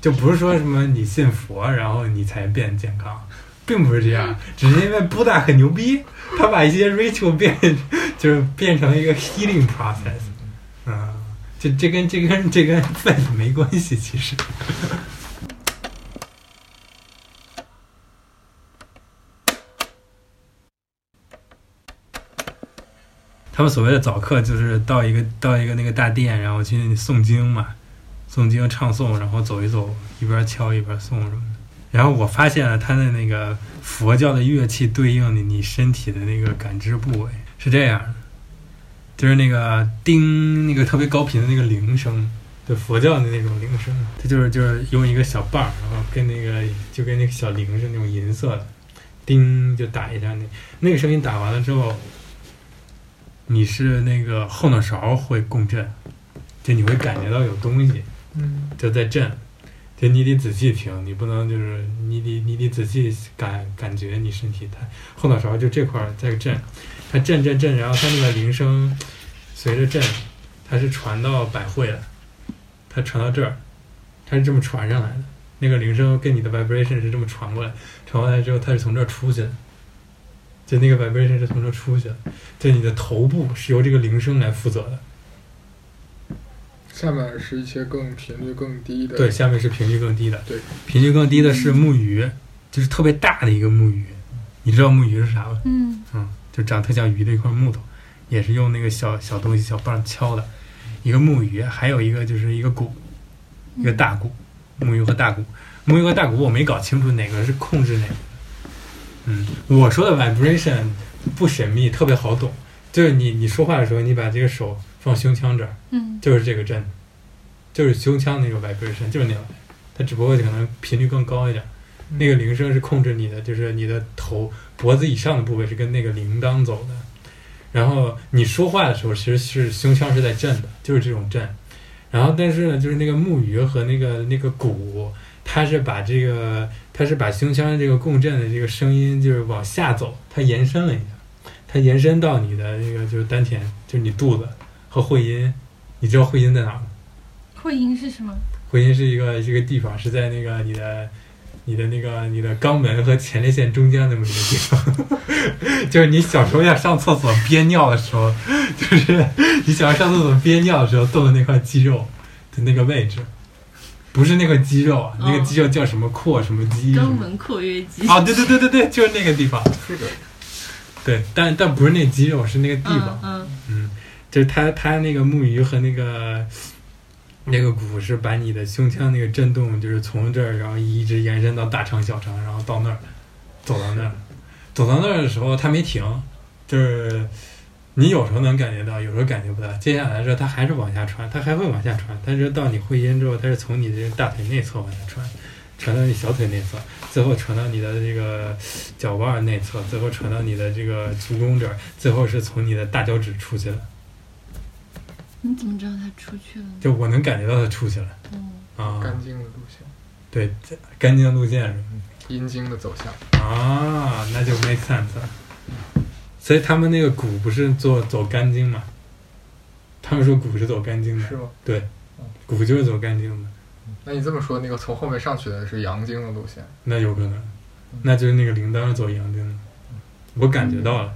就不是说什么你信佛然后你才变健康，并不是这样，只是因为布达很牛逼，他把一些 ritual 变 就是变成了一个 healing process，嗯，这这跟这跟这跟 faith 没关系，其实。他们所谓的早课就是到一个到一个那个大殿，然后去诵经嘛，诵经唱诵，然后走一走，一边敲一边诵什么的。然后我发现了他的那个佛教的乐器对应的你身体的那个感知部位是这样的，就是那个叮那个特别高频的那个铃声，就佛教的那种铃声，它就是就是用一个小棒，然后跟那个就跟那个小铃是那种银色的，叮就打一下那那个声音打完了之后，你是那个后脑勺会共振，就你会感觉到有东西嗯。就在震，就你得仔细听，你不能就是你得你得仔细感感觉你身体它后脑勺就这块在震，它震震震，然后它那个铃声随着震，它是传到百会的，它传到这儿，它是这么传上来的，那个铃声跟你的 vibration 是这么传过来，传过来之后它是从这儿出去的。就那个 vibration 是从这儿出去的，就你的头部是由这个铃声来负责的，下面是一些更频率更低的，对，下面是频率更低的，对，频率更低的是木鱼，就是特别大的一个木鱼，你知道木鱼是啥吗？嗯。嗯，就长得特像鱼的一块木头，也是用那个小小东西小棒敲的，一个木鱼，还有一个就是一个鼓，一个大鼓，木鱼和大鼓，木鱼和大鼓我没搞清楚哪个是控制哪个。嗯，我说的 vibration 不神秘，特别好懂，就是你你说话的时候，你把这个手放胸腔这儿，嗯就是这个震，就是胸腔那个 vibration，就是那个，它只不过可能频率更高一点。那个铃声是控制你的，就是你的头脖子以上的部位是跟那个铃铛走的。然后你说话的时候，其实是胸腔是在震的，就是这种震。然后但是呢，就是那个木鱼和那个那个鼓，它是把这个它是把胸腔这个共振的这个声音就是往下走，它延伸了一下，它延伸到你的那个就是丹田，就是你肚子和会阴。你知道会阴在哪吗？会阴是什么？会阴是一个一个地方，是在那个你的、你的那个、你的肛门和前列腺中间那么一个地方，就是你小时候要上厕所憋尿的时候，就是你想要上厕所憋尿的时候动的那块肌肉的那个位置，不是那块肌肉啊，那个肌肉叫什么阔什么肌肛门括约肌。啊？对对对对对，就是那个地方，是的，对，但但不是那肌肉，是那个地方。嗯嗯，就是它它那个木鱼和那个那个鼓是把你的胸腔那个震动，就是从这儿，然后一直延伸到大肠、小肠，然后到那儿，走到那儿，走到那儿的时候它没停，就是你有时候能感觉到，有时候感觉不到。接下来的时候它还是往下传，它还会往下传，但是到你会阴之后，它是从你的大腿内侧往下传。传到你小腿内侧，最后传到你的这个脚腕内侧，最后传到你的这个足弓这儿，最后是从你的大脚趾出去的。你怎么知道他出去了呢？就我能感觉到他出去了。嗯。啊，干净的路线，对，这干净的路线是吧？阴茎的走向，啊，那就 make sense 了。所以他们那个鼓不是做走干净嘛？他们说鼓是走干净的。是，吗？对，鼓就是走干净的，那你这么说，那个从后面上去的是阳经的路线，那有可能，那就是那个铃铛是走阳经的，我感觉到了，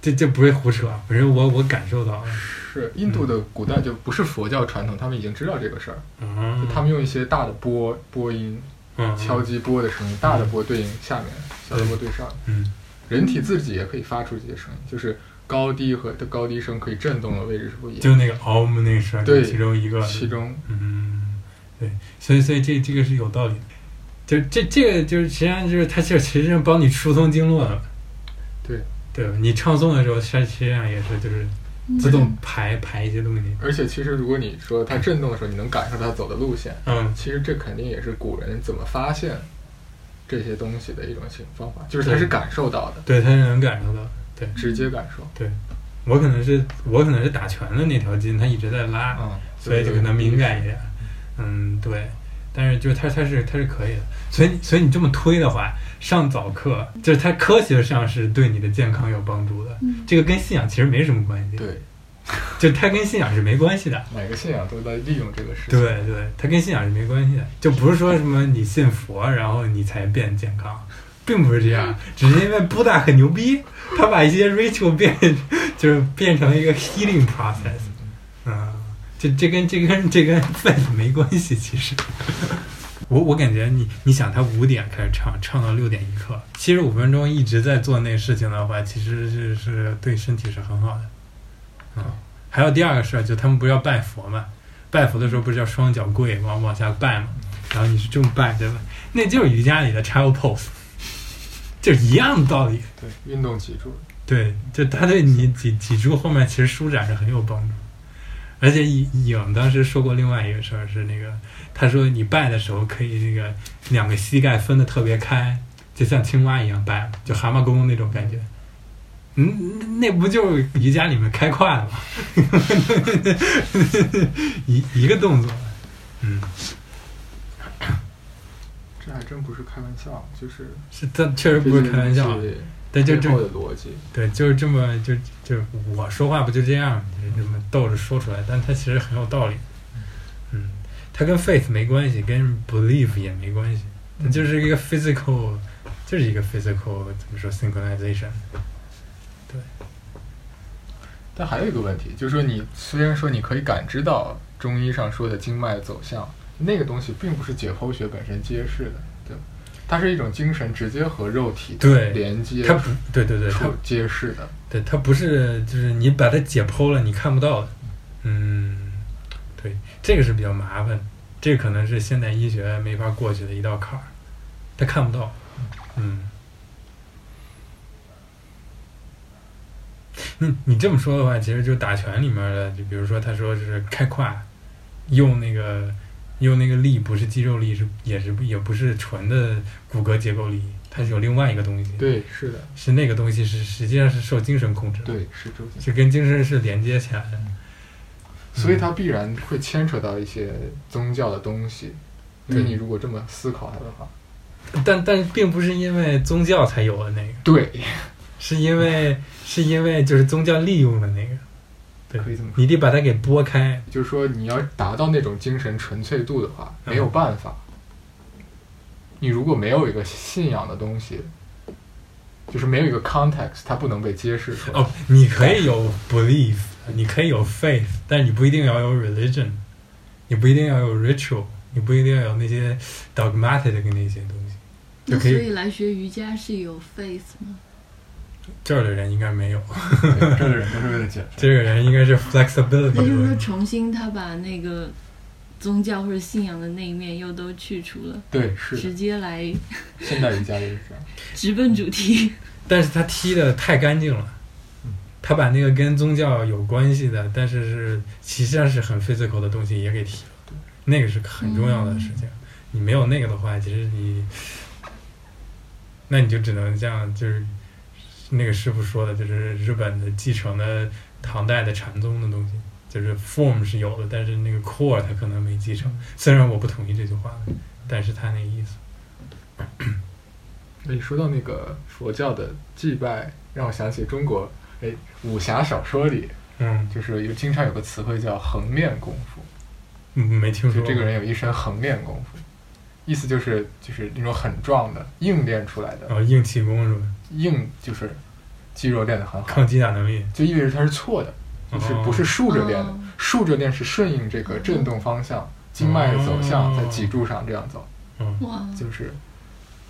这这不是胡扯，反正我我感受到了，是印度的古代就不是佛教传统，他们已经知道这个事儿，嗯。就，他们用一些大的波波音嗯。敲击波的声音，大的波对应下面，小的波对上。嗯。人体自己也可以发出这些声音，就是高低和的高低声可以震动的位置是不一样就那个 om 那个声，对其中一个，其中，嗯，对，所以所以这这个是有道理的，就这这个就是实际上就是它就是实际上帮你疏通经络的，对。对？你唱诵的时候，它实际上也是就是自动排排一些东西，而且其实如果你说它震动的时候，你能感受到它走的路线，嗯，其实这肯定也是古人怎么发现这些东西的一种形方法，就是他是感受到的，对，他是能感受到，对直接感受。对，我可能是我可能是打拳的那条筋，它一直在拉，嗯，所以就可能敏感一点，嗯，对。但是就是它它是它是可以的，所以所以你这么推的话，上早课就是它科学上是对你的健康有帮助的，嗯。这个跟信仰其实没什么关系。对，就它跟信仰是没关系的。每个信仰都在利用这个事情。对对，它跟信仰是没关系的，就不是说什么你信佛然后你才变健康，并不是这样，只是因为布达很牛逼，他把一些 ritual 变 就是变成了一个 healing process，嗯，这这跟这跟这跟 faith 没关系，其实。我我感觉你你想他五点开始唱，唱到六点一刻，七十五分钟一直在做那个事情的话，其实是是对身体是很好的。嗯，还有第二个事儿，就他们不是要拜佛嘛？拜佛的时候不是要双脚跪往往下拜嘛？然后你是这么拜对吧？那就是瑜伽里的 child pose，就一样的道理。对，运动脊柱。对，就他对你脊脊柱后面其实舒展是很有帮助。而且影影当时说过另外一个事儿是那个，他说你拜的时候可以那个两个膝盖分的特别开，就像青蛙一样拜，就蛤蟆功那种感觉。嗯，那不就是瑜伽里面开胯的吗？一一个动作，嗯，这还真不是开玩笑，就是是他确实不是开玩笑，但就这么的逻辑，对，就是这么就就我说话不就这样，就是这么逗着说出来，但他其实很有道理。嗯，他跟 faith 没关系，跟 belief 也没关系，它就是一个 physical，就是一个 physical 怎么说 synchronization。对。但还有一个问题，就是说你虽然说你可以感知到中医上说的经脉走向，那个东西并不是解剖学本身揭示的？它是一种精神直接和肉体对连接，它不对对对，揭示的。对，它不是就是你把它解剖了，你看不到的。嗯，对，这个是比较麻烦，这个可能是现代医学没法过去的一道坎儿，它看不到。嗯。你你这么说的话，其实就打拳里面的，就比如说他说就是开胯，用那个用那个力不是肌肉力，是也是也不是纯的骨骼结构力，它是有另外一个东西。对，是的，是那个东西是实际上是受精神控制的。对，是周是跟精神是连接起来的。所以它必然会牵扯到一些宗教的东西。对你如果这么思考它的话，但但并不是因为宗教才有的那个。对。是因为是因为就是宗教利用了那个，对，可以这么说。你得把它给拨开。就是说，你要达到那种精神纯粹度的话，没有办法。你如果没有一个信仰的东西，就是没有一个 context，它不能被揭示出来。哦，你可以有 belief，你可以有 faith，但你不一定要有 religion，你不一定要有 ritual，你不一定要有那些 dogmatic 的那些东西。那所以来学瑜伽是有 faith 吗？这儿的人应该没有，这儿的人都是为了减肥。这个人应该是 flexibility。也就是说，重新他把那个宗教或者信仰的那一面又都去除了。对，是直接来现代瑜伽就是这样，直奔主题。但是他踢的太干净了，他把那个跟宗教有关系的，但是是其实际上是很 physical 的东西也给踢了，那个是很重要的事情。你没有那个的话，其实你，那你就只能这样，就是。那个师傅说的，就是日本的继承的唐代的禅宗的东西，就是 form 是有的，但是那个 core 他可能没继承。虽然我不同意这句话，但是他那意思。哎，说到那个佛教的祭拜，让我想起中国哎武侠小说里，嗯，就是有经常有个词汇叫横面功夫，嗯，没听说。就这个人有一身横面功夫，意思就是就是那种很壮的硬练出来的。哦，硬气功是吧？硬就是肌肉练得很好，抗击打能力就意味着它是错的，就是不是竖着练的，竖着练是顺应这个震动方向，经脉走向在脊柱上这样走，哇，就是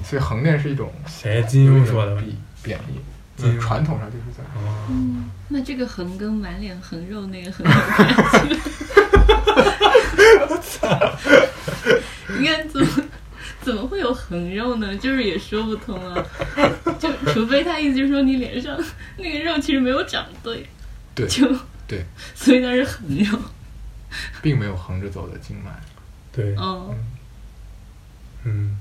所以横练是一种谁金庸说的贬贬义，就是传统上就是这样。嗯，那这个横跟满脸横肉那个横有关系？我操！你看怎么？怎么会有横肉呢？就是也说不通啊！就除非他意思就是说你脸上那个肉其实没有长对，对，就对，所以那是横肉，并没有横着走的经脉，对，嗯，嗯。